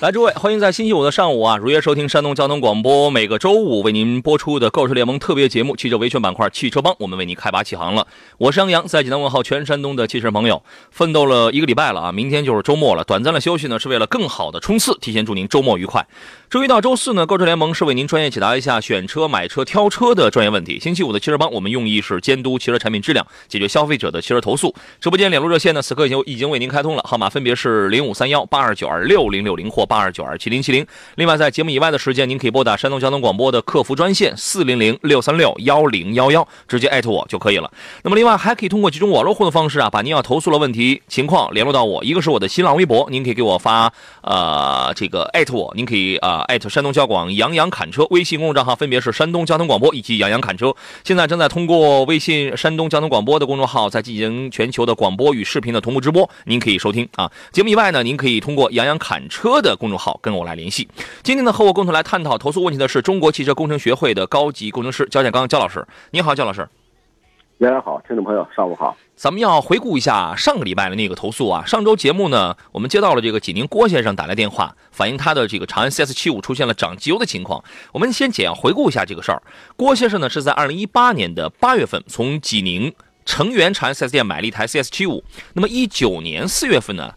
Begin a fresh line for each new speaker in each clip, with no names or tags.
来，诸位，欢迎在星期五的上午啊，如约收听山东交通广播每个周五为您播出的购车联盟特别节目《汽车维权板块汽车帮》，我们为您开拔起航了。我是杨洋，在济南问候全山东的汽车朋友。奋斗了一个礼拜了啊，明天就是周末了，短暂的休息呢，是为了更好的冲刺，提前祝您周末愉快。周一到周四呢，购车联盟是为您专业解答一下选车、买车、挑车的专业问题。星期五的汽车帮，我们用意是监督汽车产品质量，解决消费者的汽车投诉。直播间联络热线呢，此刻已经已经为您开通了，号码分别是零五三幺八二九二六零六零或八二九二七零七零。另外，在节目以外的时间，您可以拨打山东交通广播的客服专线四零零六三六幺零幺幺，直接艾特我就可以了。那么，另外还可以通过几种网络互动方式啊，把您要投诉的问题情况联络到我。一个是我的新浪微博，您可以给我发呃这个艾特我，您可以啊艾特山东交广。杨洋侃车微信公众账号分别是山东交通广播以及杨洋侃车，现在正在通过微信山东交通广播的公众号在进行全球的广播与视频的同步直播，您可以收听啊。节目以外呢，您可以通过杨洋侃车的公众号跟我来联系。今天呢，和我共同来探讨投诉问题的是中国汽车工程学会的高级工程师焦建刚焦老师。你好，焦老师。
大家好，听众朋友上午好。
咱们要回顾一下上个礼拜的那个投诉啊。上周节目呢，我们接到了这个济宁郭先生打来电话，反映他的这个长安 CS75 出现了涨机油的情况。我们先简要回顾一下这个事儿。郭先生呢是在二零一八年的八月份从济宁成源长安 4S 店买了一台 CS75，那么一九年四月份呢，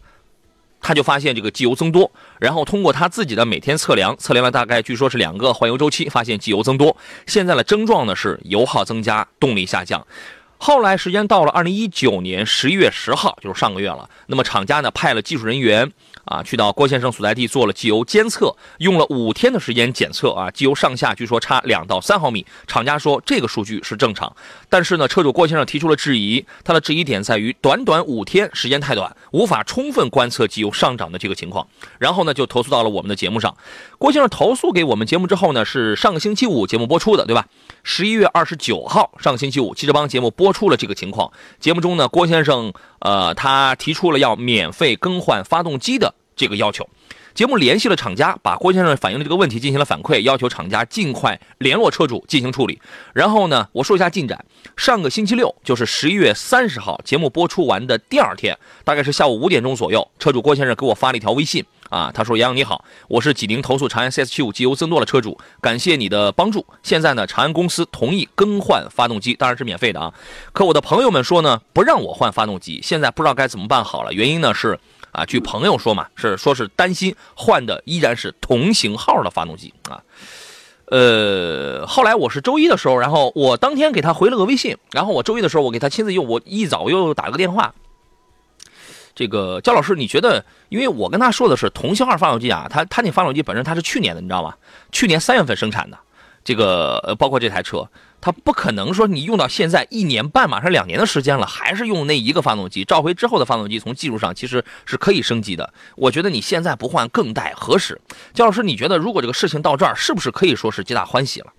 他就发现这个机油增多，然后通过他自己的每天测量，测量了大概据说是两个换油周期，发现机油增多。现在的症状呢是油耗增加，动力下降。后来时间到了二零一九年十一月十号，就是上个月了。那么厂家呢派了技术人员啊，去到郭先生所在地做了机油监测，用了五天的时间检测啊，机油上下据说差两到三毫米。厂家说这个数据是正常，但是呢，车主郭先生提出了质疑，他的质疑点在于短短五天时间太短，无法充分观测机油上涨的这个情况。然后呢，就投诉到了我们的节目上。郭先生投诉给我们节目之后呢，是上个星期五节目播出的，对吧？十一月二十九号，上星期五，汽车帮节目播出了这个情况。节目中呢，郭先生，呃，他提出了要免费更换发动机的这个要求。节目联系了厂家，把郭先生反映的这个问题进行了反馈，要求厂家尽快联络车主进行处理。然后呢，我说一下进展。上个星期六，就是十一月三十号，节目播出完的第二天，大概是下午五点钟左右，车主郭先生给我发了一条微信。啊，他说：“杨洋你好，我是济宁投诉长安 CS75 机油增多的车主，感谢你的帮助。现在呢，长安公司同意更换发动机，当然是免费的啊。可我的朋友们说呢，不让我换发动机，现在不知道该怎么办好了。原因呢是，啊，据朋友说嘛，是说是担心换的依然是同型号的发动机啊。呃，后来我是周一的时候，然后我当天给他回了个微信，然后我周一的时候我给他亲自又我一早又打了个电话。”这个焦老师，你觉得？因为我跟他说的是同型号发动机啊，他他那发动机本身它是去年的，你知道吗？去年三月份生产的，这个，包括这台车，它不可能说你用到现在一年半，马上两年的时间了，还是用那一个发动机。召回之后的发动机，从技术上其实是可以升级的。我觉得你现在不换更待何时？焦老师，你觉得如果这个事情到这儿，是不是可以说是皆大欢喜了？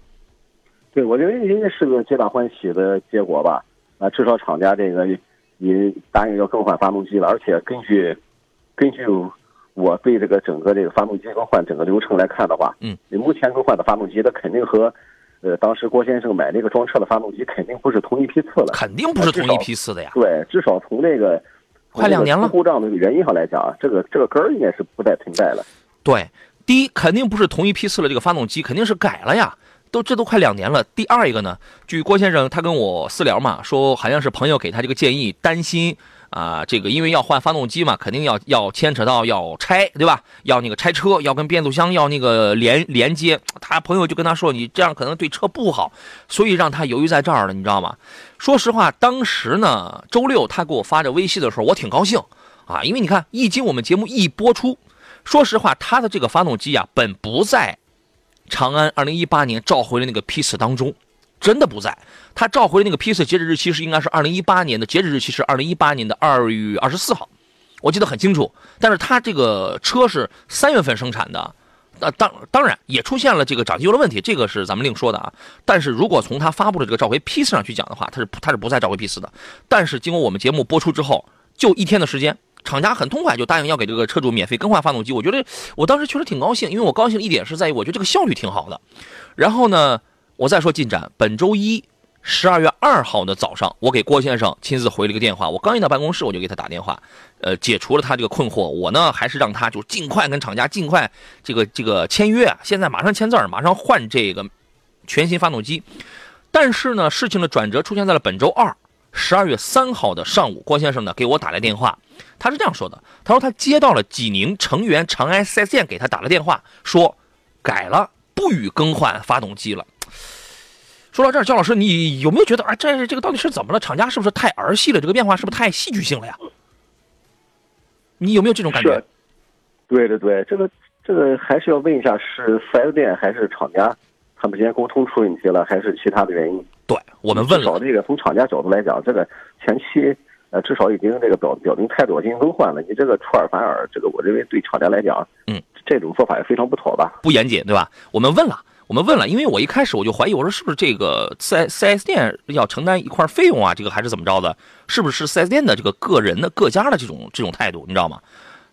对，我觉得应该是个皆大欢喜的结果吧。啊，至少厂家这个。也答应要更换发动机了，而且根据根据我对这个整个这个发动机更换整个流程来看的话，
嗯，
目前更换的发动机，它肯定和呃当时郭先生买那个装车的发动机肯定不是同一批次了，
肯定不是同一批次的呀。
对，至少从那个
快两年了
故障的原因上来讲，这个这个根儿应该是不再存在了。
对，第一肯定不是同一批次的这个发动机，肯定是改了呀。都这都快两年了。第二一个呢，据郭先生他跟我私聊嘛，说好像是朋友给他这个建议，担心啊，这个因为要换发动机嘛，肯定要要牵扯到要拆，对吧？要那个拆车，要跟变速箱要那个连连接。他朋友就跟他说，你这样可能对车不好，所以让他犹豫在这儿了，你知道吗？说实话，当时呢，周六他给我发这微信的时候，我挺高兴啊，因为你看，一经我们节目一播出，说实话，他的这个发动机啊，本不在长安二零一八年召回的那个批次当中，真的不在。它召回的那个批次截止日期是应该是二零一八年的，截止日期是二零一八年的二月二十四号，我记得很清楚。但是它这个车是三月份生产的。那当当然也出现了这个涨机油的问题，这个是咱们另说的啊。但是如果从他发布的这个召回批次上去讲的话，它是它是不在召回批次的。但是经过我们节目播出之后，就一天的时间，厂家很痛快就答应要给这个车主免费更换发动机。我觉得我当时确实挺高兴，因为我高兴一点是在于我觉得这个效率挺好的。然后呢，我再说进展，本周一。十二月二号的早上，我给郭先生亲自回了一个电话。我刚一到办公室，我就给他打电话，呃，解除了他这个困惑。我呢，还是让他就尽快跟厂家尽快这个这个签约，现在马上签字马上换这个全新发动机。但是呢，事情的转折出现在了本周二，十二月三号的上午，郭先生呢给我打来电话，他是这样说的：他说他接到了济宁成员长安 4S 店给他打了电话，说改了，不予更换发动机了。说到这儿，焦老师，你有没有觉得啊，这这个到底是怎么了？厂家是不是太儿戏了？这个变化是不是太戏剧性了呀？你有没有这种感觉？
对对对，这个这个还是要问一下，是四 S 店还是厂家，他们之间沟通出问题了，还是其他的原因？
对我们问了。
至少这个从厂家角度来讲，这个前期呃至少已经这个表表明态度进行更换了。你这个出尔反尔，这个我认为对厂家来讲，
嗯，
这种做法也非常不妥吧？
不严谨，对吧？我们问了。我们问了，因为我一开始我就怀疑，我说是不是这个四四 S 店要承担一块费用啊？这个还是怎么着的？是不是四 S 店的这个个人的各家的这种这种态度？你知道吗？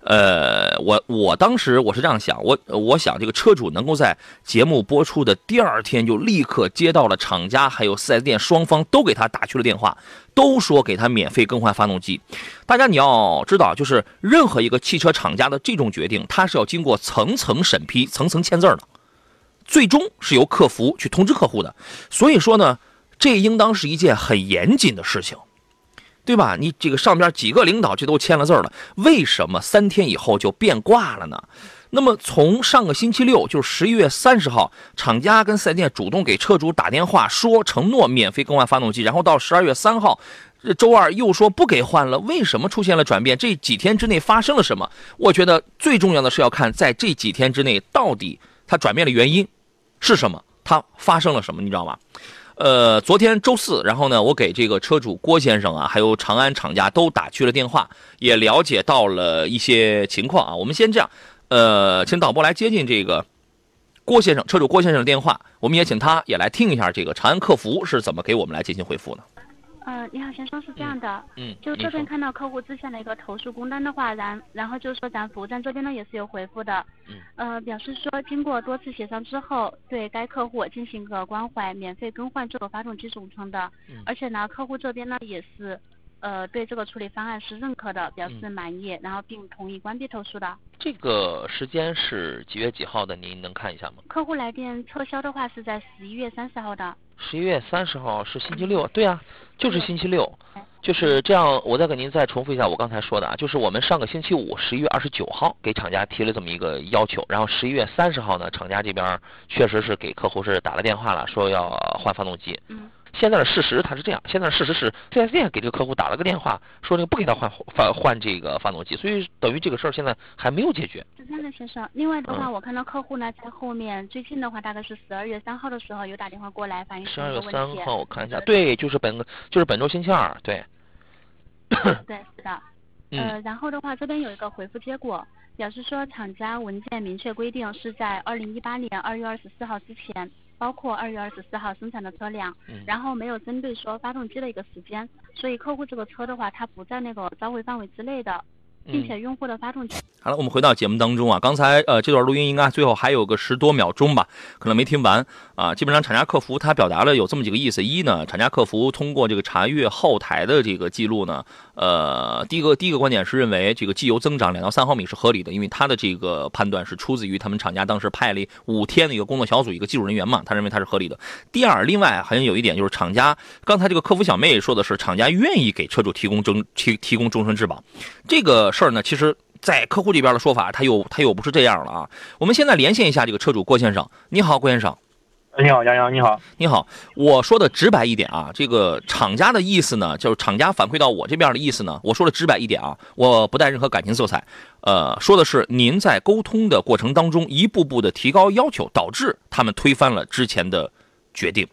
呃，我我当时我是这样想，我我想这个车主能够在节目播出的第二天就立刻接到了厂家还有四 S 店双方都给他打去了电话，都说给他免费更换发动机。大家你要知道，就是任何一个汽车厂家的这种决定，它是要经过层层审批、层层签字的。最终是由客服去通知客户的，所以说呢，这应当是一件很严谨的事情，对吧？你这个上边几个领导这都签了字了，为什么三天以后就变卦了呢？那么从上个星期六，就是十一月三十号，厂家跟四 S 店主动给车主打电话说承诺免费更换发动机，然后到十二月三号，这周二又说不给换了，为什么出现了转变？这几天之内发生了什么？我觉得最重要的是要看在这几天之内到底它转变的原因。是什么？它发生了什么？你知道吗？呃，昨天周四，然后呢，我给这个车主郭先生啊，还有长安厂家都打去了电话，也了解到了一些情况啊。我们先这样，呃，请导播来接近这个郭先生，车主郭先生的电话，我们也请他也来听一下这个长安客服是怎么给我们来进行回复呢的。
呃，你好，先生是这样的，
嗯，
就这边看到客户之前的一个投诉工单的话，然然后就是说咱服务站这边呢也是有回复的，
嗯，
呃，表示说经过多次协商之后，对该客户进行个关怀，免费更换这个发动机总成的，
嗯，
而且呢，客户这边呢也是，呃，对这个处理方案是认可的，表示满意，然后并同意关闭投诉的。
这个时间是几月几号的？您能看一下吗？
客户来电撤销的话是在十一月三十号的。
十一月三十号是星期六，对啊，就是星期六，就是这样。我再给您再重复一下我刚才说的啊，就是我们上个星期五十一月二十九号给厂家提了这么一个要求，然后十一月三十号呢，厂家这边确实是给客户是打了电话了，说要换发动机。
嗯。
现在的事实它是这样，现在的事实是四 S 店给这个客户打了个电话，说这个不给他换换换这个发动机，所以等于这个事儿现在还没有解决。
是这样的，先生。另外的话，我看到客户呢在后面最近的话，大概是十二月三号的时候有打电话过来反映
十二月三号我看一下，对，就是本就是本周星期二，对。
对，是的。呃，然后的话，这边有一个回复结果，表示说厂家文件明确规定是在二零一八年二月二十四号之前。包括二月二十四号生产的车辆，然后没有针对说发动机的一个时间，所以客户这个车的话，它不在那个召回范围之内的。并且用户的发动机。
好了，我们回到节目当中啊，刚才呃这段录音应该最后还有个十多秒钟吧，可能没听完啊。基本上厂家客服他表达了有这么几个意思：一呢，厂家客服通过这个查阅后台的这个记录呢，呃，第一个第一个观点是认为这个机油增长两到三毫米是合理的，因为他的这个判断是出自于他们厂家当时派了五天的一个工作小组一个技术人员嘛，他认为它是合理的。第二，另外好像有一点就是厂家刚才这个客服小妹说的是厂家愿意给车主提供终提提供终身质保，这个。事儿呢，其实，在客户这边的说法，他又他又不是这样了啊。我们现在连线一下这个车主郭先生，你好，郭先生。
你好，杨洋，你好，
你好。我说的直白一点啊，这个厂家的意思呢，就是厂家反馈到我这边的意思呢，我说的直白一点啊，我不带任何感情色彩，呃，说的是您在沟通的过程当中，一步步的提高要求，导致他们推翻了之前的决定。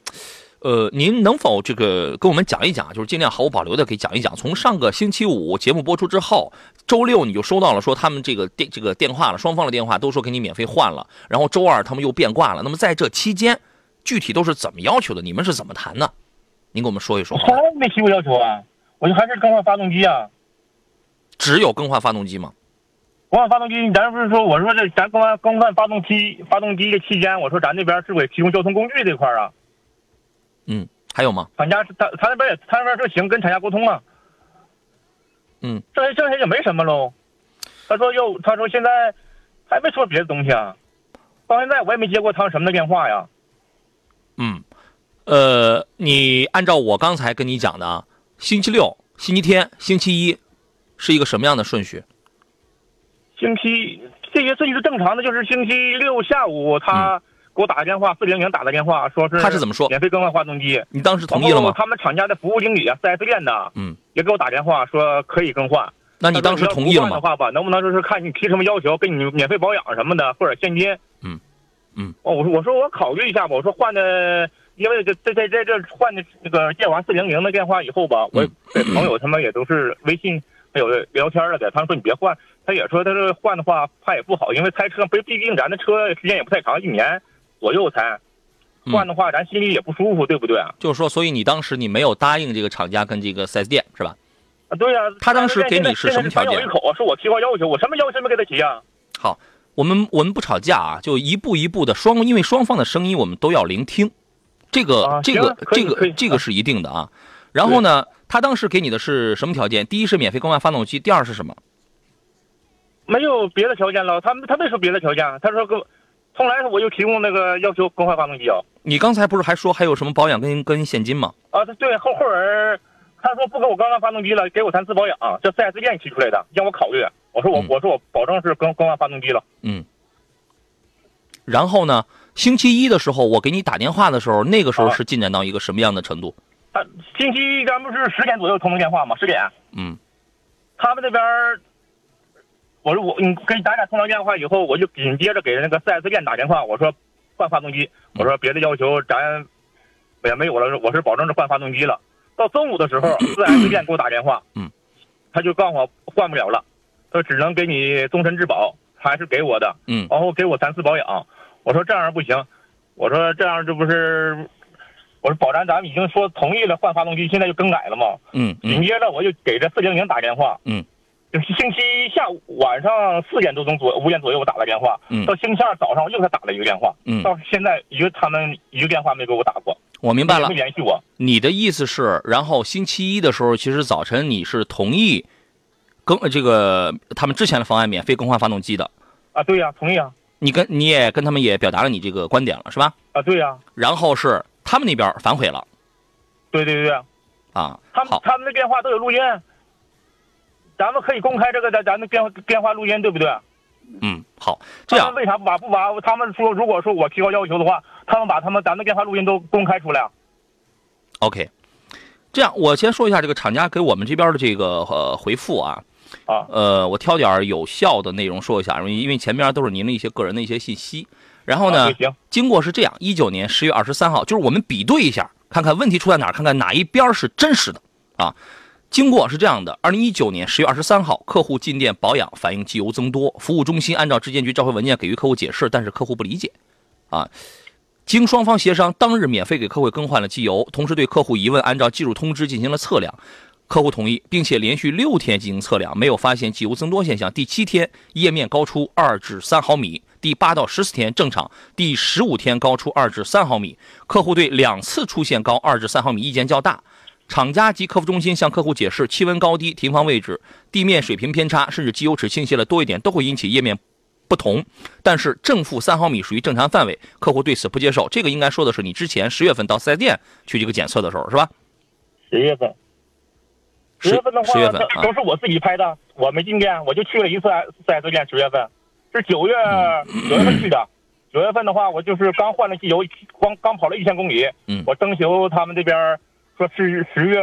呃，您能否这个跟我们讲一讲，就是尽量毫无保留的给讲一讲，从上个星期五节目播出之后，周六你就收到了说他们这个电这个电话了，双方的电话都说给你免费换了，然后周二他们又变卦了。那么在这期间，具体都是怎么要求的？你们是怎么谈的？您给我们说一说。
从来没提过要求啊，我就还是更换发动机啊。
只有更换发动机吗？
更换发动机，咱不是说我说这咱更换更换发动机发动机的期间，我说咱这边是不是提供交通工具这块啊？
嗯，还有吗？
厂家是他他那边也他那边说行，跟厂家沟通了。
嗯，
剩下剩下就没什么喽。他说又他说现在还没说别的东西啊，到现在我也没接过他什么的电话呀。
嗯，呃，你按照我刚才跟你讲的啊，星期六、星期天、星期一，是一个什么样的顺序？
星期这些顺序是正常的，就是星期六下午他。给我打个电话，四零零打的电话，说是
他是怎么说？
免费更换发动机，
你当时同意了吗？
他们厂家的服务经理啊，四 S 店的，
嗯，
也给我打电话说可以更换。
那你当时同意了吗？
的话吧，能不能就是看你提什么要求，给你免费保养什么的，或者现金？
嗯嗯。
哦，我说我说我考虑一下吧。我说换的，因为这这在在这换的那个接完四零零的电话以后吧，我朋友他们也都是微信还有聊天了的，他们说你别换，他也说他这换的话怕也不好，因为开车不毕竟咱的车时间也不太长，一年左右才。换的话，咱心里也不舒服，对不对？
就是说，所以你当时你没有答应这个厂家跟这个四 S 店，是吧？
啊，对呀。
他当时给你是什么条件？
一口是我提高要求，我什么要求没给他提啊？
好，我们我们不吵架啊，就一步一步的双，因为双方的声音我们都要聆听，这个这个这个这个是一定的啊。然后呢，他当时给你的是什么条件？第一是免费更换发动机，第二是什么？
没有别的条件了，他他没说别的条件，他说给。我，从来我就提供那个要求更换发动机啊！
你刚才不是还说还有什么保养跟跟现金吗？
啊，对，后后人他说不给我更换发动机了，给我三次保养，这四 S 店提出来的，让我考虑。我说我我说我保证是更更换发动机了。
嗯。然后呢？星期一的时候我给你打电话的时候，那个时候是进展到一个什么样的程度？
啊，星期一咱不是十点左右通的电话吗？十点。
嗯。
他们那边。我说我你跟咱俩通完电话以后，我就紧接着给那个四 S 店打电话，我说换发动机，我说别的要求咱也没有了，我是保证是换发动机了。到中午的时候，四 S 店给我打电话，
嗯，
他就告诉我换不了了，他只能给你终身质保，还是给我的，
嗯，
然后给我三次保养。我说这样不行，我说这样这不是，我说保单咱们已经说同意了换发动机，现在就更改了嘛，
嗯，
紧接着我就给这四零零打电话，
嗯。
就是星期一下午晚上四点多钟左五点左右我打了电话，嗯到星期二早上我又给他打了一个电话，嗯到现在一个他们一个电话没给我打过。
我明白了，
没联系我。
你的意思是，然后星期一的时候，其实早晨你是同意更这个他们之前的方案免费更换发动机的。
啊，对呀，同意啊。
你跟你也跟他们也表达了你这个观点了，是吧？
啊，对呀。
然后是他们那边反悔了。
对对对对。
啊，
他们他们的电话都有录音。咱们可以公开这个咱咱的电话电话录音，对不对？
嗯，好。这样
为啥不把不把？他们说，如果说我提高要求的话，他们把他们咱的电话录音都公开出来。
OK，这样我先说一下这个厂家给我们这边的这个呃回复啊。
啊。
呃，我挑点有效的内容说一下，因为因为前面都是您的一些个人的一些信息。然后呢，经过是这样：一九年十月二十三号，就是我们比对一下，看看问题出在哪儿，看看哪一边是真实的啊。经过是这样的：二零一九年十月二十三号，客户进店保养，反映机油增多，服务中心按照质监局召回文件给予客户解释，但是客户不理解。啊，经双方协商，当日免费给客户更换了机油，同时对客户疑问按照技术通知进行了测量，客户同意，并且连续六天进行测量，没有发现机油增多现象。第七天液面高出二至三毫米，第八到十四天正常，第十五天高出二至三毫米。客户对两次出现高二至三毫米意见较大。厂家及客服中心向客户解释，气温高低、停放位置、地面水平偏差，甚至机油尺倾斜了多一点，都会引起液面不同。但是正负三毫米属于正常范围，客户对此不接受。这个应该说的是你之前十月份到四 S 店去这个检测的时候，是吧？
十月份，
十
月份的话，
十月份
都是我自己拍的，我没进店，我就去了一次四 S 店。十月份是九月 九月份去的。九月份的话，我就是刚换了机油，光刚跑了一千公里。
嗯，
我征求他们这边说是十月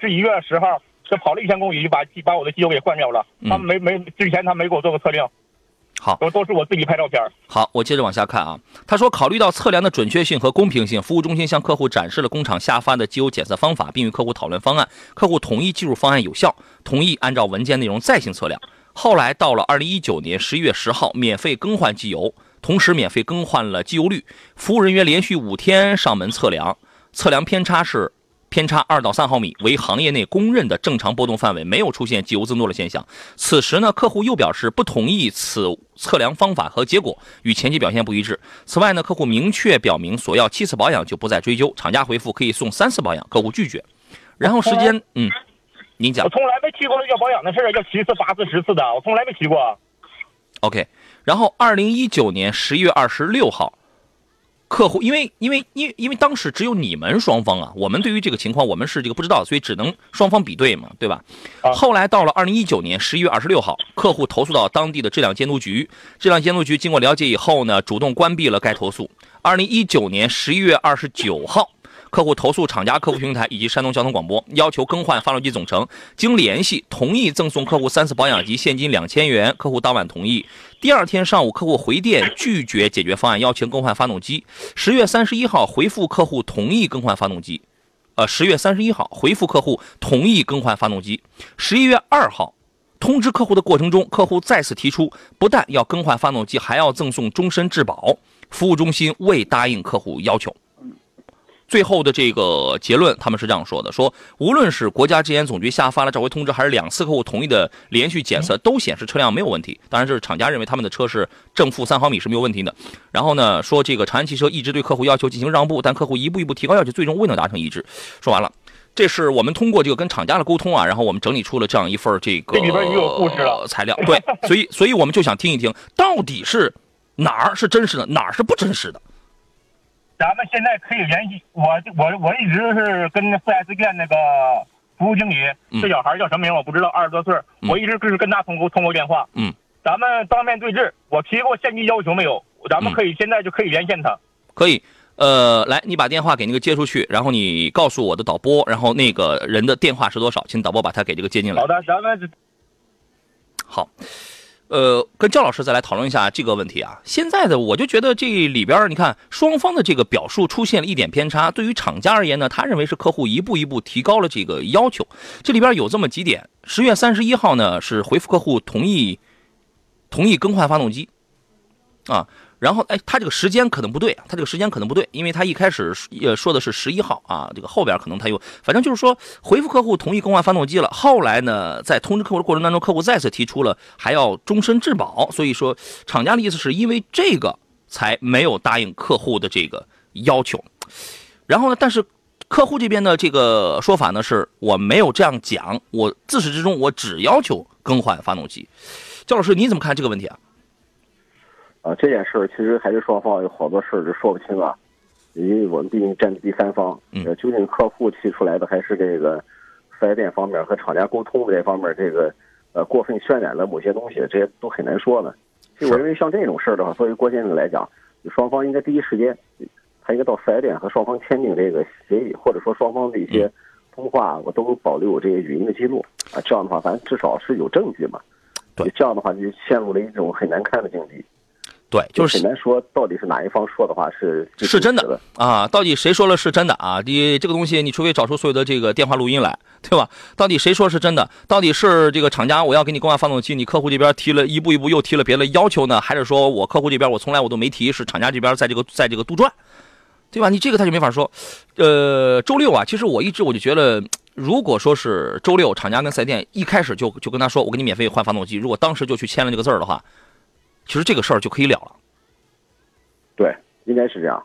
是一月十号，这跑了一千公里就把把我的机油给换掉了。他们没没之前他没给我做过测量。
好，
都都是我自己拍照片。
好，我接着往下看啊。他说，考虑到测量的准确性和公平性，服务中心向客户展示了工厂下发的机油检测方法，并与客户讨论方案。客户同意技术方案有效，同意按照文件内容再行测量。后来到了二零一九年十一月十号，免费更换机油，同时免费更换了机油滤。服务人员连续五天上门测量，测量偏差是。偏差二到三毫米为行业内公认的正常波动范围，没有出现机油增多的现象。此时呢，客户又表示不同意此测量方法和结果与前期表现不一致。此外呢，客户明确表明索要七次保养就不再追究，厂家回复可以送三次保养，客户拒绝。然后时间，嗯，您讲。
我从来没提过要保养的事儿要七次、八次、十次的，我从来没提过。
OK，然后二零一九年十一月二十六号。客户因为因为因因为当时只有你们双方啊，我们对于这个情况我们是这个不知道，所以只能双方比对嘛，对吧？后来到了二零一九年十一月二十六号，客户投诉到当地的质量监督局，质量监督局经过了解以后呢，主动关闭了该投诉。二零一九年十一月二十九号。客户投诉厂家客服平台以及山东交通广播，要求更换发动机总成。经联系，同意赠送客户三次保养及现金两千元。客户当晚同意。第二天上午，客户回电拒绝解决方案，要求更换发动机。十月三十一号回复客户同意更换发动机。呃，十月三十一号回复客户同意更换发动机。十一月二号通知客户的过程中，客户再次提出不但要更换发动机，还要赠送终身质保。服务中心未答应客户要求。最后的这个结论，他们是这样说的：说无论是国家质检总局下发了召回通知，还是两次客户同意的连续检测，都显示车辆没有问题。当然，这是厂家认为他们的车是正负三毫米是没有问题的。然后呢，说这个长安汽车一直对客户要求进行让步，但客户一步一步提高要求，最终未能达成一致。说完了，这是我们通过这个跟厂家的沟通啊，然后我们整理出了这样一份这个
里边也有故事了
材料。对，所以所以我们就想听一听，到底是哪儿是真实的，哪儿是不真实的。
咱们现在可以联系我，我我一直是跟 4S 店那个服务经理，这小孩叫什么名我不知道，二十多岁，我一直是跟他通过通过电话。
嗯，
咱们当面对质，我提过现金要求没有？咱们可以现在就可以连线他。
可以，呃，来，你把电话给那个接出去，然后你告诉我的导播，然后那个人的电话是多少，请导播把他给这个接进来。
好的，咱们
好。呃，跟焦老师再来讨论一下这个问题啊。现在的我就觉得这里边，你看双方的这个表述出现了一点偏差。对于厂家而言呢，他认为是客户一步一步提高了这个要求。这里边有这么几点：十月三十一号呢是回复客户同意，同意更换发动机，啊。然后，哎，他这个时间可能不对，他这个时间可能不对，因为他一开始也说的是十一号啊，这个后边可能他又，反正就是说回复客户同意更换发动机了。后来呢，在通知客户的过程当中，客户再次提出了还要终身质保，所以说厂家的意思是因为这个才没有答应客户的这个要求。然后呢，但是客户这边的这个说法呢，是我没有这样讲，我自始至终我只要求更换发动机。焦老师，你怎么看这个问题啊？
啊，这件事儿其实还是双方有好多事儿就说不清啊，因为我们毕竟站在第三方，呃，究竟客户提出来的还是这个四 S 店方面和厂家沟通的这方面，这个呃过分渲染了某些东西，这些都很难说呢。其实我认为像这种事儿的话，作为郭先生来讲，双方应该第一时间，他应该到四 S 店和双方签订这个协议，或者说双方的一些通话，我都保留这些语音的记录啊，这样的话，咱至少是有证据嘛。
对，
这样的话就陷入了一种很难看的境地。
对，就是
很难说到底是哪一方说的话是
是真的啊？到底谁说了是真的啊？你这个东西，你除非找出所有的这个电话录音来，对吧？到底谁说是真的？到底是这个厂家我要给你更换发动机，你客户这边提了一步一步又提了别的要求呢？还是说我客户这边我从来我都没提，是厂家这边在这个在这个杜撰，对吧？你这个他就没法说。呃，周六啊，其实我一直我就觉得，如果说是周六厂家跟四 S 店一开始就就跟他说我给你免费换发动机，如果当时就去签了这个字儿的话。其实这个事儿就可以了了，
对，应该是这样，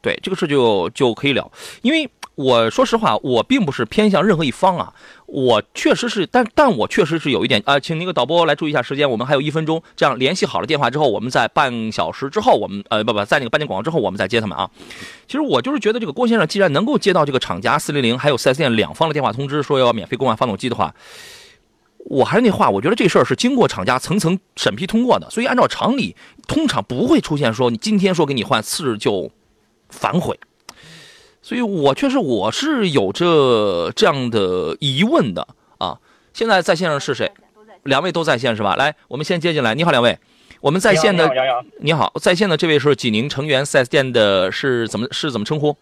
对，这个事就就可以了。因为我说实话，我并不是偏向任何一方啊，我确实是，但但我确实是有一点啊，请那个导播来注意一下时间，我们还有一分钟，这样联系好了电话之后，我们在半小时之后，我们呃不不，在那个半点广告之后，我们再接他们啊。其实我就是觉得这个郭先生既然能够接到这个厂家四零零还有四 S 店两方的电话通知，说要免费更换发动机的话。我还是那话，我觉得这事儿是经过厂家层层审批通过的，所以按照常理，通常不会出现说你今天说给你换，次日就反悔。所以我确实我是有着这样的疑问的啊。现在在线上是谁？两位都在线是吧？来，我们先接进来。你好，两位。我们在线的你好，在线的这位是济宁成源四 S 店的，是怎么是怎么称呼？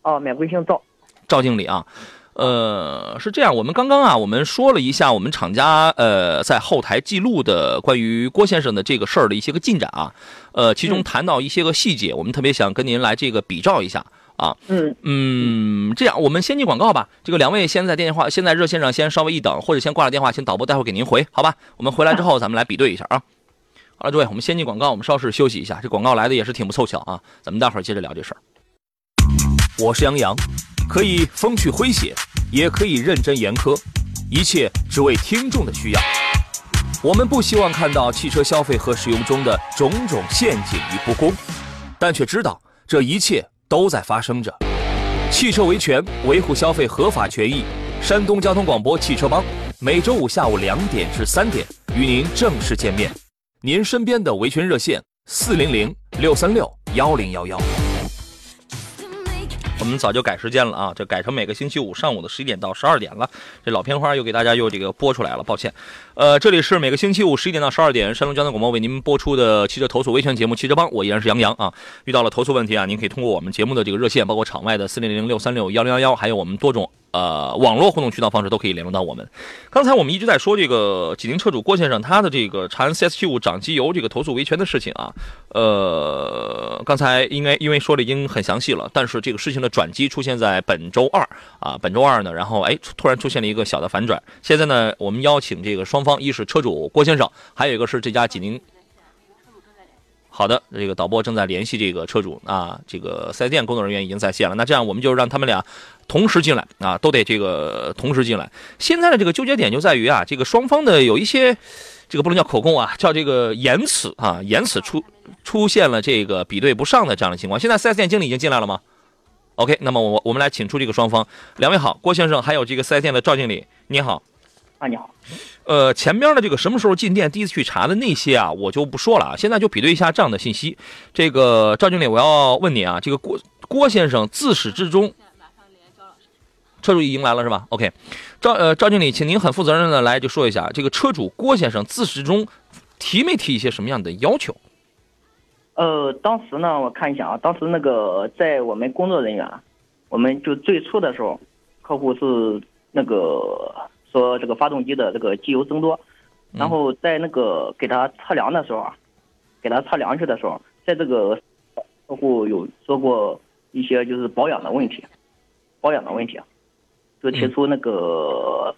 哦，免贵姓赵，
赵经理啊。呃，是这样，我们刚刚啊，我们说了一下我们厂家呃在后台记录的关于郭先生的这个事儿的一些个进展啊，呃，其中谈到一些个细节，我们特别想跟您来这个比照一下啊。
嗯
嗯，这样我们先进广告吧。这个两位先在电话，先在热线上先稍微一等，或者先挂了电话，先导播待会儿给您回，好吧？我们回来之后咱们来比对一下啊。好了，诸位，我们先进广告，我们稍事休息一下。这广告来的也是挺不凑巧啊，咱们待会儿接着聊这事儿。
我是杨洋。可以风趣诙谐，也可以认真严苛，一切只为听众的需要。我们不希望看到汽车消费和使用中的种种陷阱与不公，但却知道这一切都在发生着。汽车维权，维护消费合法权益。山东交通广播汽车帮，每周五下午两点至三点与您正式见面。您身边的维权热线：四零零六三六幺零幺幺。
我们早就改时间了啊，这改成每个星期五上午的十一点到十二点了。这老片花又给大家又这个播出来了，抱歉。呃，这里是每个星期五十一点到十二点，山东交通广播为您播出的汽车投诉维权节目《汽车帮》，我依然是杨洋啊。遇到了投诉问题啊，您可以通过我们节目的这个热线，包括场外的四零零六三六幺零幺幺，还有我们多种。呃，网络互动渠道方式都可以联络到我们。刚才我们一直在说这个济宁车主郭先生他的这个长安 CS75 涨机油这个投诉维权的事情啊。呃，刚才应该因为说的已经很详细了，但是这个事情的转机出现在本周二啊，本周二呢，然后哎突然出现了一个小的反转。现在呢，我们邀请这个双方，一是车主郭先生，还有一个是这家济宁。好的，这个导播正在联系这个车主啊，这个四 S 店工作人员已经在线了。那这样我们就让他们俩同时进来啊，都得这个同时进来。现在的这个纠结点就在于啊，这个双方的有一些这个不能叫口供啊，叫这个言辞啊，言辞出出现了这个比对不上的这样的情况。现在四 S 店经理已经进来了吗？OK，那么我我们来请出这个双方，两位好，郭先生还有这个四 S 店的赵经理，你好。
啊，你好。
呃，前边的这个什么时候进店，第一次去查的那些啊，我就不说了啊。现在就比对一下这样的信息。这个赵经理，我要问你啊，这个郭郭先生自始至终，车主已经来了是吧？OK，赵呃赵经理，请您很负责任的来就说一下，这个车主郭先生自始至终提没提一些什么样的要求？
呃，当时呢，我看一下啊，当时那个在我们工作人员，我们就最初的时候，客户是那个。说这个发动机的这个机油增多，然后在那个给他测量的时候啊，给他测量去的时候，在这个客户有说过一些就是保养的问题，保养的问题，就提出那个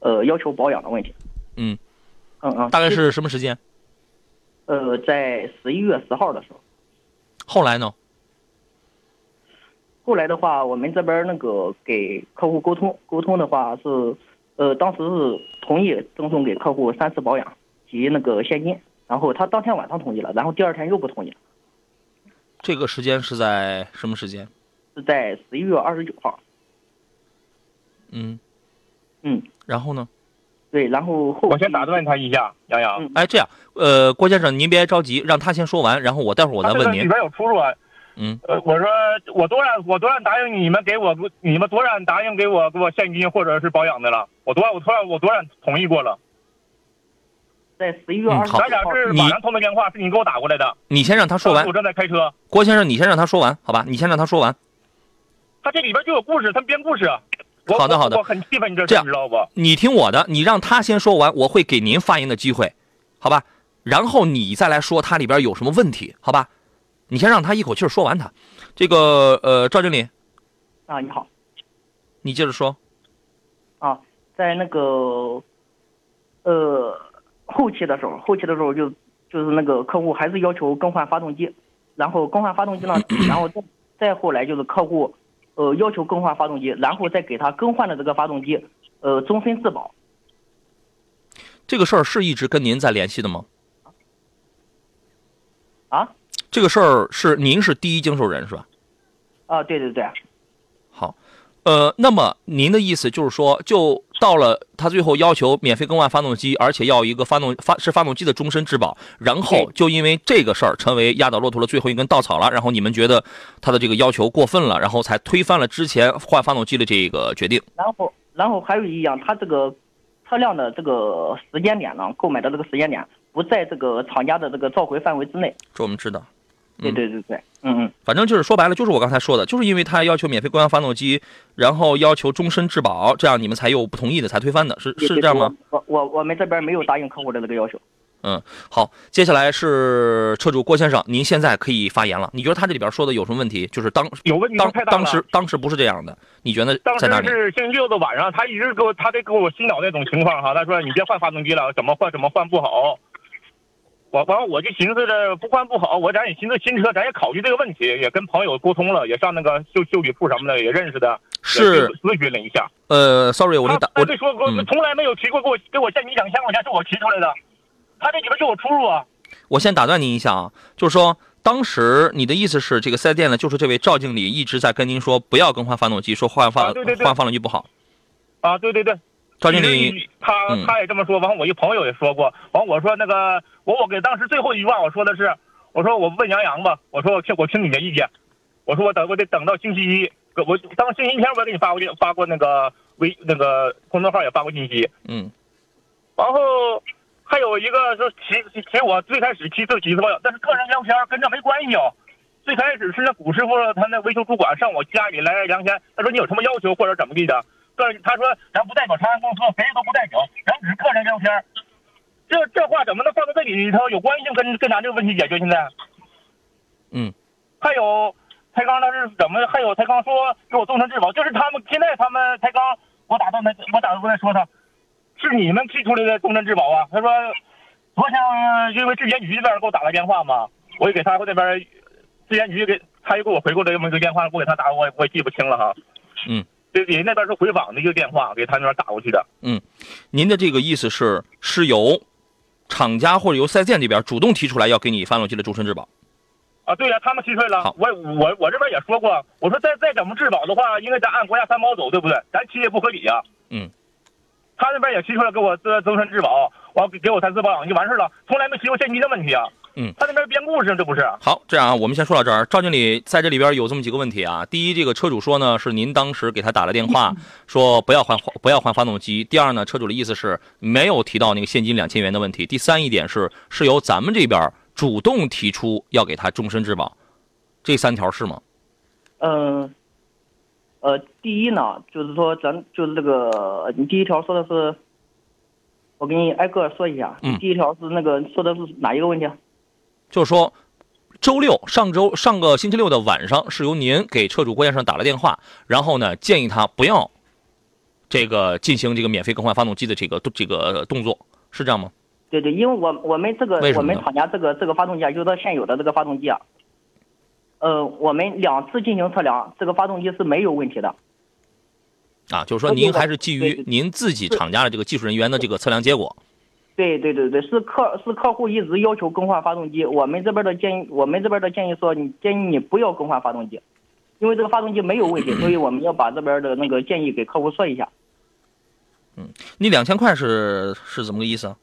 呃要求保养的问题。
嗯
嗯嗯，
大概是什么时间？
呃，在十一月十号的时候。
后来呢？
后来的话，我们这边那个给客户沟通沟通的话是。呃，当时是同意赠送给客户三次保养及那个现金，然后他当天晚上同意了，然后第二天又不同意了。
这个时间是在什么时间？
是在十一月二十九号。
嗯，
嗯，
然后呢？
对，然后后
我先打断他一下，杨洋。
哎，这样，呃，郭先生您别着急，让他先说完，然后我待会儿我再问您。
里边有出入啊。
嗯，
呃，我说我多少我多少答应你们给我你们多少答应给我给我现金或者是保养的了，我多少我多少我多少同意过了。
在十一月二十
号，
咱俩是晚上通的电话，是你给我打过来的。
你先让他说完。
我正在开车。
郭先生，你先让他说完，好吧？你先让他说完。
他这里边就有故事，他编故事。
好的好的。
我很气愤你这
这样
知道不？
你听我的，你让他先说完，我会给您发言的机会，好吧？然后你再来说他里边有什么问题，好吧？你先让他一口气说完他。这个呃，赵经理，
啊，你好，
你接着说。
啊，在那个呃后期的时候，后期的时候就就是那个客户还是要求更换发动机，然后更换发动机呢，然后再再后来就是客户呃要求更换发动机，然后再给他更换的这个发动机呃终身质保。
这个事儿是一直跟您在联系的吗？
啊？
这个事儿是您是第一经手人是吧？
啊，对对对。
好，呃，那么您的意思就是说，就到了他最后要求免费更换发动机，而且要一个发动发是发动机的终身质保，然后就因为这个事儿成为压倒骆驼的最后一根稻草了，然后你们觉得他的这个要求过分了，然后才推翻了之前换发动机的这个决定。
然后，然后还有一样，他这个车辆的这个时间点呢，购买的这个时间点不在这个厂家的这个召回范围之内。
这我们知道。
对对对对，嗯嗯，
反正就是说白了，就是我刚才说的，就是因为他要求免费更换发动机，然后要求终身质保，这样你们才有不同意的，才推翻的，是是这样吗？
我我我们这边没有答应客户的这个要求。
嗯，好，接下来是车主郭先生，您现在可以发言了。你觉得他这里边说的有什么问题？就是当
有问题
当当时当时不是这样的，你觉得
当时是星期六的晚上，他一直给我他得给我洗脑那种情况哈，他说你别换发动机了，怎么换怎么换不好。我完，我就寻思着不换不好，我咱也寻思新车，咱也考虑这个问题，也跟朋友沟通了，也上那个修修理铺什么的也认识的，
是
咨询了一下。
呃，sorry，我给你打，我
没说过，从来没有提过给我给我现金两千块钱是我提出来的，他这里边是我出入啊。
我先打断您一下啊，就是说当时你的意思是，这个四 S 店呢，就是这位赵经理一直在跟您说不要更换发动机，说换发换发动机不好。
啊，对对对。
赵经理，
他他也这么说。完，我一朋友也说过。完，我说那个，我我给当时最后一句话我说的是，我说我问杨洋吧。我说我听我听你的意见。我说我等我得等到星期一，我当星期天我也给你发过发过那个微那个公众号也发过信息。
嗯。
然后还有一个说提提我最开始提这几次但是个人聊天跟这没关系哦。最开始是那古师傅他那维修主管上我家里来量天，他说你有什么要求或者怎么地的。个他说咱不代表长安公司，谁都不代表，咱只是个人聊天。这这话怎么能放在这里头有关系跟跟咱这个问题解决？现在，
嗯，
还有才刚他是怎么？还有才刚说给我终身质保，就是他们现在他们才刚我打断他，我打断他说他，是你们提出来的终身质保啊？他说昨天因为质监局这边给我打了电话嘛，我也给他那边质监局给他又给我回过来这么一个电话，我给他打我我也记不清了哈。
嗯。
人那边是回访的一个电话，给他那边打过去的。
嗯，您的这个意思是，是由厂家或者由四 S 店这边主动提出来要给你发动机的终身质保。
啊，对呀，他们提出来了。我我我这边也说过，我说再再怎么质保的话，应该咱按国家三包走，对不对？咱提也不合理呀。
嗯。
他那边也提出来给我这终身质保，完给我三次保养就完事了，从来没提过现金的问题啊。
嗯，
他那边编故事，这不是？
好，这样啊，我们先说到这儿。赵经理在这里边有这么几个问题啊。第一，这个车主说呢，是您当时给他打了电话，说不要换不要换发动机。第二呢，车主的意思是没有提到那个现金两千元的问题。第三一点是，是由咱们这边主动提出要给他终身质保，这三条是吗？
嗯，呃，第一呢，就是说咱就是这个，你第一条说的是，我给你挨个说一下。
嗯。
第一条是那个说的是哪一个问题？
就是说，周六上周上个星期六的晚上，是由您给车主郭先生打了电话，然后呢建议他不要这个进行这个免费更换发动机的这个这个动作，是这样吗？
对对，因为我我们这个我们厂家这个这个发动机啊，就是现有的这个发动机啊，呃，我们两次进行测量，这个发动机是没有问题的。
啊，就是说您还是基于您自己厂家的这个技术人员的这个测量结果。
对对对对对对对，是客是客户一直要求更换发动机，我们这边的建议，我们这边的建议说，你建议你不要更换发动机，因为这个发动机没有问题，所以我们要把这边的那个建议给客户说一下。
嗯，你两千块是是怎么个意思？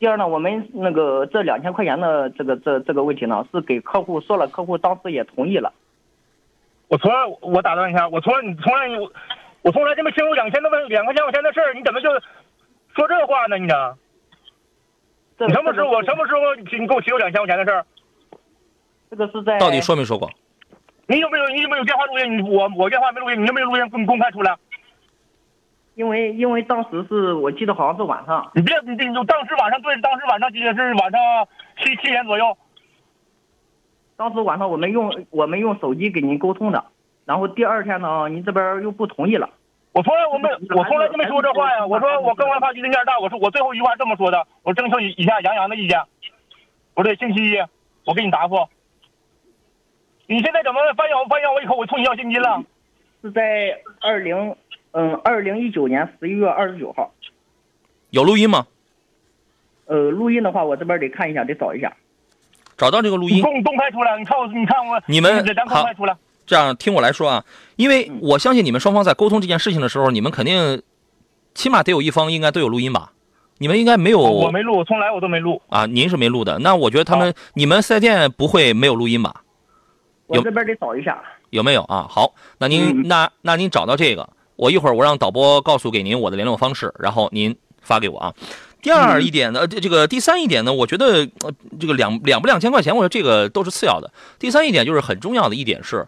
第二呢，我们那个这两千块钱的这个这这个问题呢，是给客户说了，客户当时也同意了。
我从来我打断一下，我从来你从来我我从来就没听过两千多块两块钱块钱的事儿，你怎么就说这话呢？你呢？你什么时候？我什么时候你你给我提过两千块钱的事儿？
这个是在
到底说没说过？
你有没有你有没有电话录音？你我我电话没录音，你有没有录音公公开出来？
因为因为当时是我记得好像是晚上。
你别你你当时晚上对，当时晚上记得是晚上七七点左右。
当时晚上我们用我们用手机给您沟通的，然后第二天呢，您这边又不同意了。
我从来我没我从来就没说这话呀！我说我更换发动机的面大，我说我最后一句话这么说的，我征求以下杨洋的意见。不对星期一我给你答复。你现在怎么翻咬翻咬我以后我冲你要现金了？
是在二零嗯二零一九年十一月二十九号。
有录音吗？
呃，录音的话我这边得看一下，得找一下。
找到这个录音。
公公开出来，你看我你看我
你们
咱公开出来。
这样听我来说啊，因为我相信你们双方在沟通这件事情的时候，你们肯定起码得有一方应该都有录音吧？你们应该没有？
我没录，从来我都没录
啊。您是没录的，那我觉得他们你们四 S 店不会没有录音吧？
我这边得找一下，
有没有啊？好，那您那那您找到这个，我一会儿我让导播告诉给您我的联络方式，然后您发给我啊。第二一点呢，这这个第三一点呢，我觉得这个两两不两千块钱，我说这个都是次要的。第三一点就是很重要的一点是，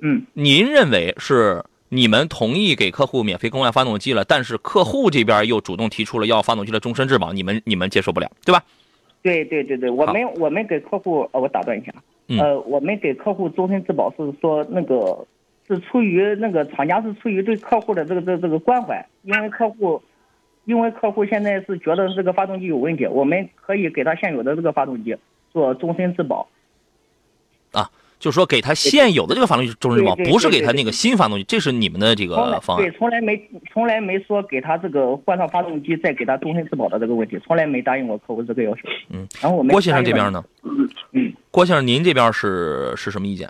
嗯，
您认为是你们同意给客户免费更换发动机了，但是客户这边又主动提出了要发动机的终身质保，你们你们接受不了，对吧？
对对对对，我们我们给客户，呃，我打断一下，呃，我们给客户终身质保是说那个是出于那个厂家是出于对客户的这个这这个关怀，因为客户。因为客户现在是觉得这个发动机有问题，我们可以给他现有的这个发动机做终身质保。
啊，就是说给他现有的这个发动机终身质保，不是给他那个新发动机，这是你们的这个方
案。对，从来没从来没说给他这个换上发动机再给他终身质保的这个问题，从来没答应过客户这个要求。嗯，然后我们
郭先生这边
呢？嗯，
郭先生，您这边是是什么意见？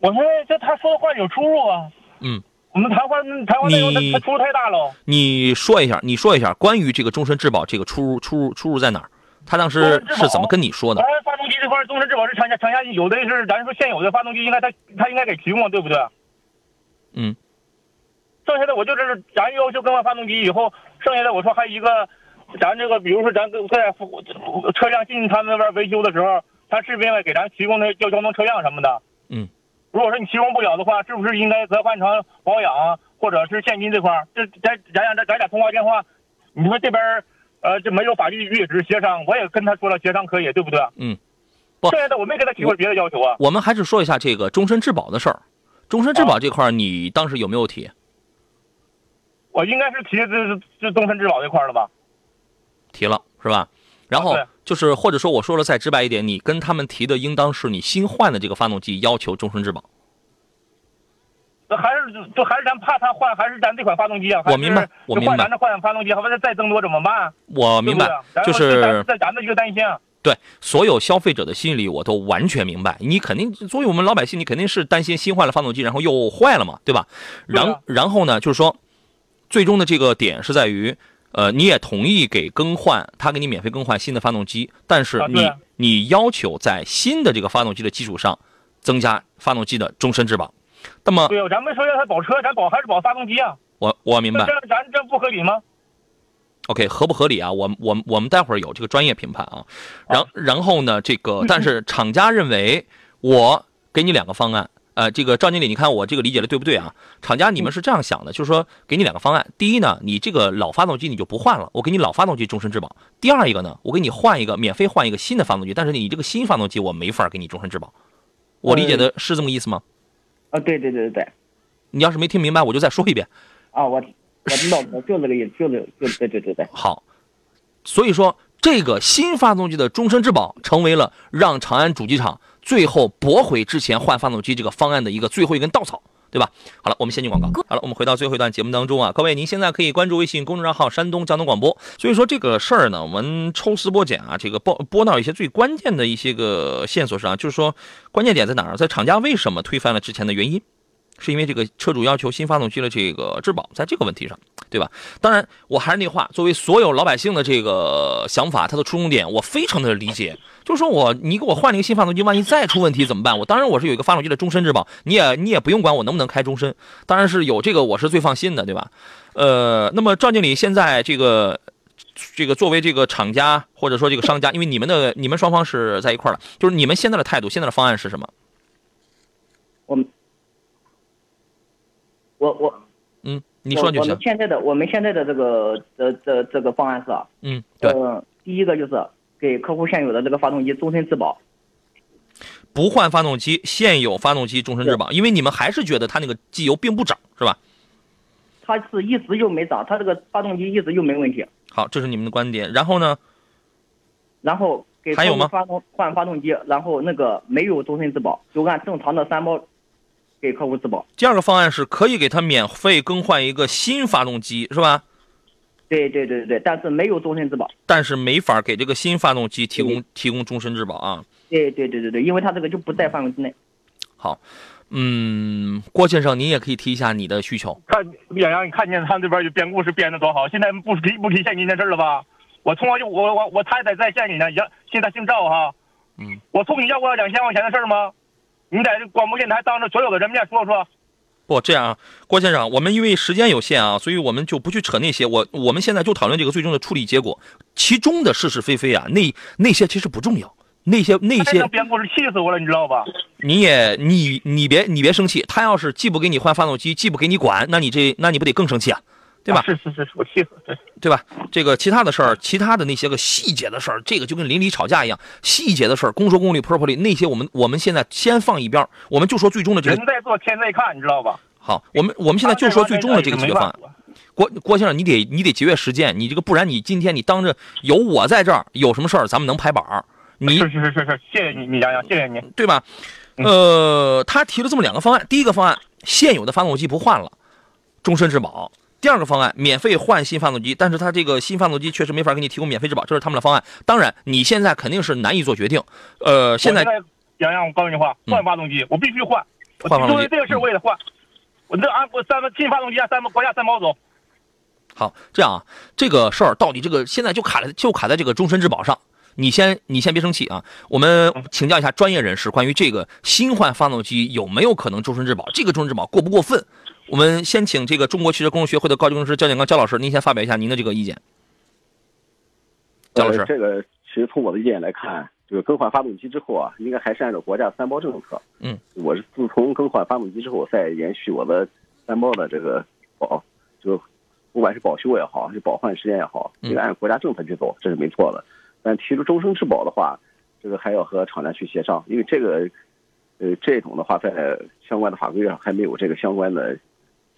我说这他说的话有出入啊。
嗯。
我们谈话谈话内容他出入太大了。
你说一下，你说一下关于这个终身质保这个出入出入出入在哪儿？他当时是怎么跟你说的？
这块终身质保是厂家厂家有的是咱说现有的发动机应该他他应该给提供，对不对？
嗯。
剩下的我就是咱要求更换发动机以后，剩下的我说还一个，咱这个比如说咱在车辆进他们那边维修的时候，他是不是应该给咱提供那叫交通车辆什么的？
嗯。
如果说你提供不了的话，是不是应该折换成保养或者是现金这块儿？这咱咱俩咱咱俩通话电话，你说这边呃这没有法律约值协商，我也跟他说了协商可以，对不对？
嗯，不，
剩下的我没给他提过别的要求啊。
我们还是说一下这个终身质保的事儿。终身质保这块儿，你当时有没有提？
我应该是提这这终身质保这块儿了吧？
提了是吧？然后就是或者说我说的再直白一点，你跟他们提的应当是你新换的这个发动机要求终身质保。
那还是就还是咱怕他换，还是咱这款发动机啊？
我明白，我明白。
换咱这换发动机，还不再再增多怎么办？
我明白，就是
在咱的一个担心。
对所有消费者的心理，我都完全明白。你肯定作为我们老百姓，你肯定是担心新换了发动机，然后又坏了嘛，对吧？然然后呢，就是说，最终的这个点是在于。呃，你也同意给更换，他给你免费更换新的发动机，但是你你要求在新的这个发动机的基础上，增加发动机的终身质保。那么，
对咱们说要他保车，咱保还是保发动机啊？
我我明白。
这咱这不合理吗
？OK，合不合理啊？我我我们待会儿有这个专业评判啊。然然后呢，这个但是厂家认为，我给你两个方案。呃，这个赵经理，你看我这个理解的对不对啊？厂家你们是这样想的，就是说给你两个方案。第一呢，你这个老发动机你就不换了，我给你老发动机终身质保。第二一个呢，我给你换一个免费换一个新的发动机，但是你这个新发动机我没法给你终身质保。我理解的是这么意思吗？
啊，对对对对对。
你要是没听明白，我就再说一遍。
啊，我我知道，就那个意思，就那，就对对对对。
好，所以说这个新发动机的终身质保成为了让长安主机厂。最后驳回之前换发动机这个方案的一个最后一根稻草，对吧？好了，我们先进广告。好了，我们回到最后一段节目当中啊，各位，您现在可以关注微信公众账号“山东交通广播”。所以说这个事儿呢，我们抽丝剥茧啊，这个播播到一些最关键的一些个线索上，就是说关键点在哪儿？在厂家为什么推翻了之前的原因？是因为这个车主要求新发动机的这个质保，在这个问题上，对吧？当然，我还是那话，作为所有老百姓的这个想法，它的出发点我非常的理解。就是说我你给我换了一个新发动机，万一再出问题怎么办？我当然我是有一个发动机的终身质保，你也 你也不用管我能不能开终身，当然是有这个我是最放心的，对吧？呃，那么赵经理现在这个这个作为这个厂家或者说这个商家，因为你们的你们双方是在一块儿的，就是你们现在的态度，现在的方案是什么？
我们。我我
嗯，你说就行。
我们现在的我们现在的这个这这这个方案是
嗯对，
第一个就是给客户现有的这个发动机终身质保，
不换发动机，现有发动机终身质保，因为你们还是觉得它那个机油并不涨，是吧？
它是一直就没涨，它这个发动机一直就没问题。
好，这是你们的观点。然后呢？
然后给
还有吗？
发动换发动机，然后那个没有终身质保，就按正常的三包。给客户质保。
第二个方案是可以给他免费更换一个新发动机，是吧？
对对对对对，但是没有终身质保。
但是没法给这个新发动机提供提供终身质保啊。
对对对对对，因为他这个就不在范围之内。
好，嗯，郭先生，您也可以提一下你的需求。
看杨洋，你看见他这边就编故事编的多好，现在不提不提现金的事了吧？我从小就我我我太太在县里呢，杨现在姓赵哈。
嗯，
我从你要过两千块钱的事吗？你在广播电台当着所有的人面说说。
不这样啊，郭先生，我们因为时间有限啊，所以我们就不去扯那些。我我们现在就讨论这个最终的处理结果，其中的是是非非啊，那那些其实不重要。那些那些
编故事气死我了，你知道吧？
你也你你别你别生气，他要是既不给你换发动机，既不给你管，那你这那你不得更生气啊？对吧？
是是是，我气死，对
对吧？这个其他的事儿，其他的那些个细节的事儿，这个就跟邻里吵架一样，细节的事儿，公说公理，婆说婆理，那些我们我们现在先放一边，我们就说最终的这个。
人在做天在看，你知道吧？
好，我们我们现在就说最终的这个解决方案。郭郭先生，你得你得节约时间，你这个不然你今天你当着有我在这儿，有什么事儿咱们能拍板儿？你
是是是是是，谢谢你，你洋洋，谢谢你，
对吧？呃，他提了这么两个方案，第一个方案，现有的发动机不换了，终身质保。第二个方案，免费换新发动机，但是他这个新发动机确实没法给你提供免费质保，这是他们的方案。当然，你现在肯定是难以做决定。呃，现在
洋洋，我告诉你话，换发动机，我必须换。
换发动机，
这个事我也得换。我这按我三新发动机按三国家三包走。
好，这样啊，这个事儿到底这个现在就卡在就卡在这个终身质保上。你先你先别生气啊，我们请教一下专业人士，关于这个新换发动机有没有可能终身质保？这个终身质保过不过分？我们先请这个中国汽车工作学会的高级工程师焦建刚焦老师，您先发表一下您的这个意见。焦老师，
这个其实从我的意见来看，就是更换发动机之后啊，应该还是按照国家三包政策。
嗯，
我是自从更换发动机之后，再延续我的三包的这个保，就不管是保修也好，还是保换时间也好，应该按国家政策去走，这是没错的。但提出终身质保的话，这个还要和厂家去协商，因为这个，呃，这种的话在相关的法规上还没有这个相关的。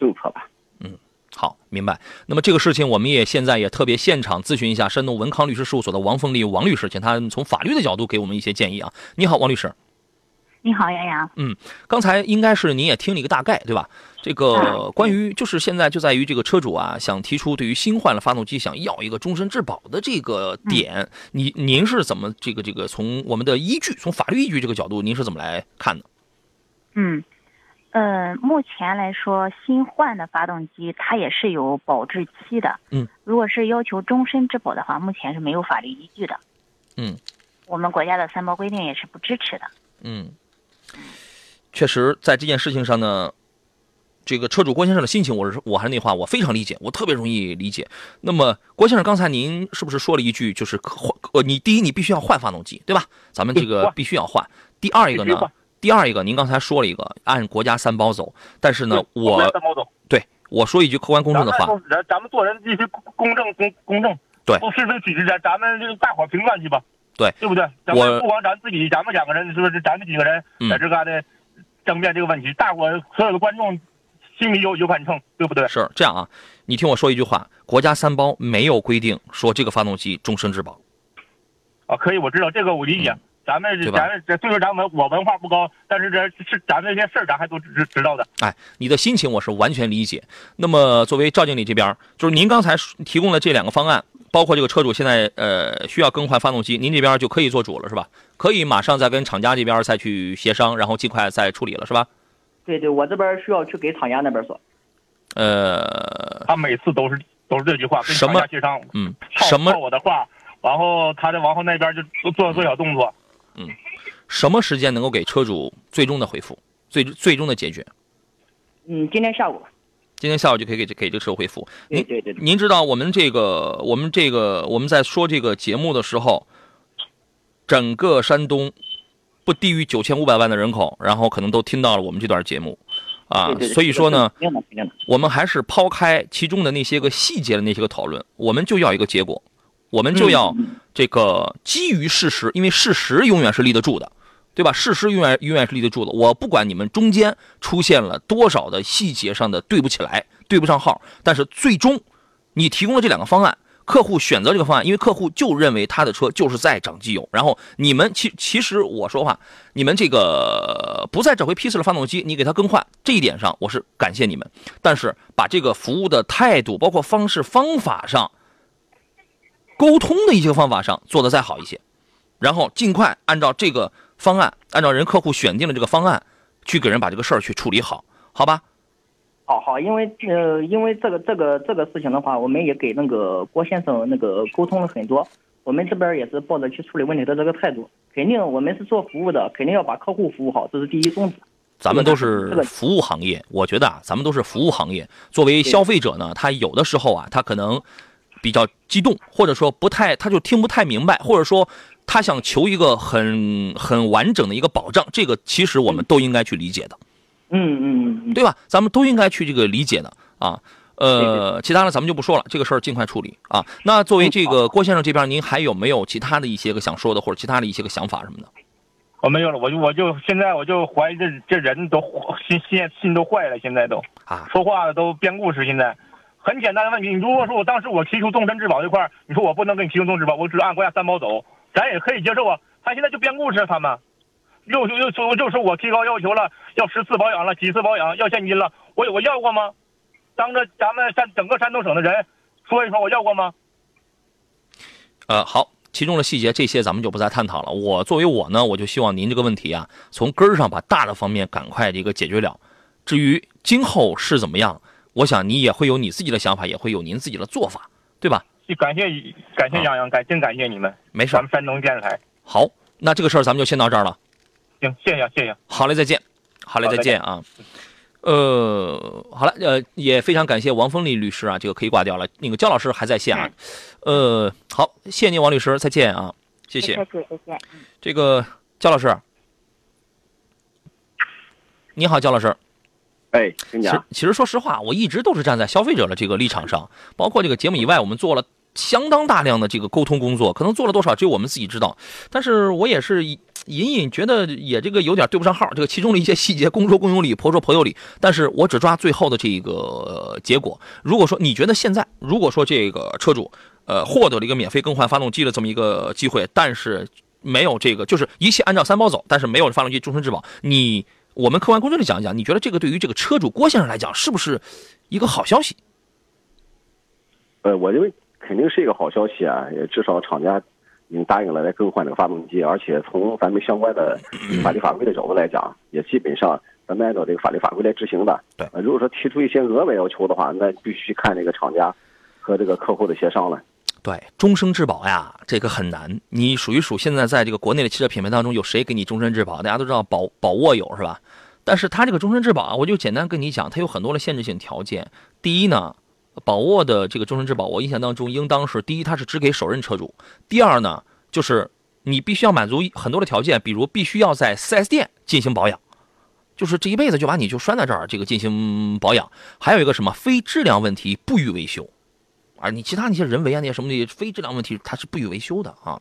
政策吧，
嗯，好，明白。那么这个事情，我们也现在也特别现场咨询一下山东文康律师事务所的王凤丽王律师，请他从法律的角度给我们一些建议啊。你好，王律师。
你好，杨洋。
嗯，刚才应该是您也听了一个大概，对吧？这个 关于就是现在就在于这个车主啊，想提出对于新换了发动机想要一个终身质保的这个点，你您是怎么这个这个从我们的依据，从法律依据这个角度，您是怎么来看的？
嗯。嗯，目前来说，新换的发动机它也是有保质期的。
嗯，
如果是要求终身质保的话，目前是没有法律依据的。
嗯，
我们国家的三包规定也是不支持的。
嗯，确实，在这件事情上呢，这个车主郭先生的心情，我是我还是那话，我非常理解，我特别容易理解。那么，郭先生，刚才您是不是说了一句，就是换呃，你第一你必须要换发动机，对吧？咱们这个必须要换。第二一个呢？第二一个，您刚才说了一个按国家三包走，但是呢，我对我说一句客观公正的话，
咱咱们做人必须公正公公正，
对，
不是非曲直，咱咱们就大伙评判去吧，
对，
对不对？咱们不光咱自己，咱们两个人是不是？咱们几个人在这嘎的争辩这个问题，大伙所有的观众心里有有杆秤，对不对？
是这样啊，你听我说一句话，国家三包没有规定说这个发动机终身质保。
啊，可以，我知道这个，我理解。咱们咱们这虽说咱们我文化不高，但是这是咱们这些事儿咱还都知知道的。
哎，你的心情我是完全理解。那么作为赵经理这边，就是您刚才提供的这两个方案，包括这个车主现在呃需要更换发动机，您这边就可以做主了，是吧？可以马上再跟厂家这边再去协商，然后尽快再处理了，是吧？
对对，我这边需要去给厂家那边说。
呃，
他每次都是都是这句话，跟厂家协商，
嗯，什么
我的话，然后他在往后那边就做做小动作。
嗯，什么时间能够给车主最终的回复，最最终的解决？
嗯，今天下午。
今天下午就可以给给这个车主回复。
您对对。
您知道我们这个我们这个我们在说这个节目的时候，整个山东不低于九千五百万的人口，然后可能都听到了我们这段节目，啊，所以说呢，我们还是抛开其中的那些个细节的那些个讨论，我们就要一个结果。我们就要这个基于事实，因为事实永远是立得住的，对吧？事实永远永远是立得住的。我不管你们中间出现了多少的细节上的对不起来、对不上号，但是最终你提供了这两个方案，客户选择这个方案，因为客户就认为他的车就是在涨机油。然后你们其其实我说话，你们这个不再找回批次的发动机，你给他更换这一点上，我是感谢你们。但是把这个服务的态度，包括方式方法上。沟通的一些方法上做得再好一些，然后尽快按照这个方案，按照人客户选定的这个方案去给人把这个事儿去处理好，好吧？
好好，因为呃，因为这个这个这个事情的话，我们也给那个郭先生那个沟通了很多，我们这边也是抱着去处理问题的这个态度，肯定我们是做服务的，肯定要把客户服务好，这是第一宗旨。
咱们都是服务行业，我觉得啊，咱们都是服务行业。作为消费者呢，他有的时候啊，他可能比较激动，或者说不太，他就听不太明白，或者说他想求一个很很完整的一个保障，这个其实我们都应该去理解的。
嗯嗯嗯，
对吧？咱们都应该去这个理解的啊。呃，其他的咱们就不说了，这个事儿尽快处理啊。那作为这个郭先生这边，您还有没有其他的一些个想说的，或者其他的一些个想法什么的？
我没有了，我就我就现在我就怀疑这这人都心心心都坏了，现在都
啊，
说话都编故事。现在很简单的问题，你如果说我当时我提出终身质保这块你说我不能给你提供终身质保，我只按国家三保走，咱也可以接受啊。他现在就编故事，他们又又说又说我提高要求了，要十次保养了，几次保养要现金了，我有我要过吗？当着咱们山整个山东省的人说一说，我要过吗？
呃，好。其中的细节，这些咱们就不再探讨了。我作为我呢，我就希望您这个问题啊，从根儿上把大的方面赶快这个解决了。至于今后是怎么样，我想你也会有你自己的想法，也会有您自己的做法，对吧？
感谢感谢杨洋，感真感谢你们。
没事，
咱们山东电视台。
好，那这个事儿咱们就先到这儿了。
行，谢谢谢谢。
好嘞，再见。好嘞，再见啊。呃，好了，呃，也非常感谢王峰丽律师啊，这个可以挂掉了。那个焦老师还在线啊，呃，好，谢谢您，王律师，再见啊，谢谢，
再见，再见。
这个焦老师，你好，焦老师。
哎，跟你讲，
其实说实话，我一直都是站在消费者的这个立场上，包括这个节目以外，我们做了。相当大量的这个沟通工作，可能做了多少只有我们自己知道。但是我也是隐隐觉得也这个有点对不上号，这个其中的一些细节，公说公有理，婆说婆有理。但是我只抓最后的这个结果。如果说你觉得现在，如果说这个车主呃获得了一个免费更换发动机的这么一个机会，但是没有这个，就是一切按照三包走，但是没有发动机终身质保，你我们客观公正的讲一讲，你觉得这个对于这个车主郭先生来讲，是不是一个好消息？
呃，我认为。肯定是一个好消息啊！也至少厂家已经答应了来更换这个发动机，而且从咱们相关的法律法规的角度来讲，也基本上咱们按照这个法律法规来执行的。
对，
如果说提出一些额外要求的话，那必须看这个厂家和这个客户的协商了。
对，终身质保呀，这个很难。你数一数，现在在这个国内的汽车品牌当中，有谁给你终身质保？大家都知道宝宝沃有是吧？但是它这个终身质保啊，我就简单跟你讲，它有很多的限制性条件。第一呢。宝沃的这个终身质保，我印象当中应当是第一，它是只给首任车主；第二呢，就是你必须要满足很多的条件，比如必须要在 4S 店进行保养，就是这一辈子就把你就拴在这儿，这个进行保养。还有一个什么非质量问题不予维修，啊，你其他那些人为啊那些什么的非质量问题，它是不予维修的啊。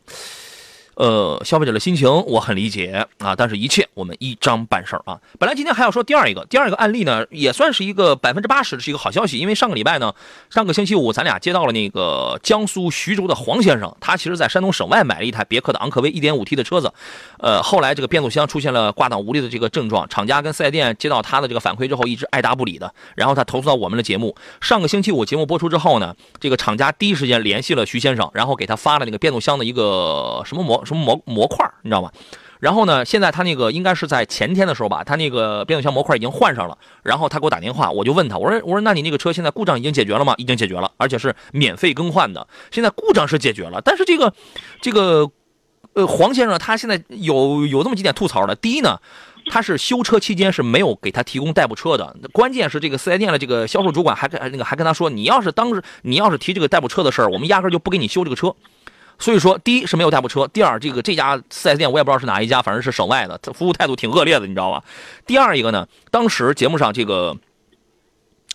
呃，消费者的心情我很理解啊，但是一切我们一张办事儿啊。本来今天还要说第二一个，第二个案例呢，也算是一个百分之八十是一个好消息，因为上个礼拜呢，上个星期五咱俩接到了那个江苏徐州的黄先生，他其实在山东省外买了一台别克的昂科威 1.5T 的车子，呃，后来这个变速箱出现了挂档无力的这个症状，厂家跟四 S 店接到他的这个反馈之后，一直爱答不理的，然后他投诉到我们的节目。上个星期五节目播出之后呢，这个厂家第一时间联系了徐先生，然后给他发了那个变速箱的一个什么模。什么模模块你知道吗？然后呢，现在他那个应该是在前天的时候吧，他那个变速箱模块已经换上了。然后他给我打电话，我就问他，我说我说那你那个车现在故障已经解决了吗？已经解决了，而且是免费更换的。现在故障是解决了，但是这个这个呃黄先生他现在有有这么几点吐槽的。第一呢，他是修车期间是没有给他提供代步车的。关键是这个四 S 店的这个销售主管还跟那个还跟他说，你要是当时你要是提这个代步车的事儿，我们压根就不给你修这个车。所以说，第一是没有代步车，第二，这个这家 4S 店我也不知道是哪一家，反正是省外的，他服务态度挺恶劣的，你知道吧？第二一个呢，当时节目上这个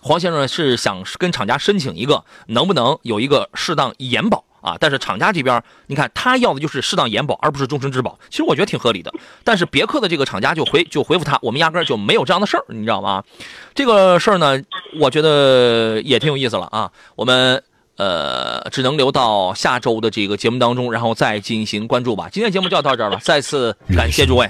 黄先生是想跟厂家申请一个能不能有一个适当延保啊，但是厂家这边你看他要的就是适当延保，而不是终身质保，其实我觉得挺合理的。但是别克的这个厂家就回就回复他，我们压根就没有这样的事儿，你知道吗？这个事儿呢，我觉得也挺有意思了啊，我们。呃，只能留到下周的这个节目当中，然后再进行关注吧。今天节目就要到这儿了，再次感谢诸位。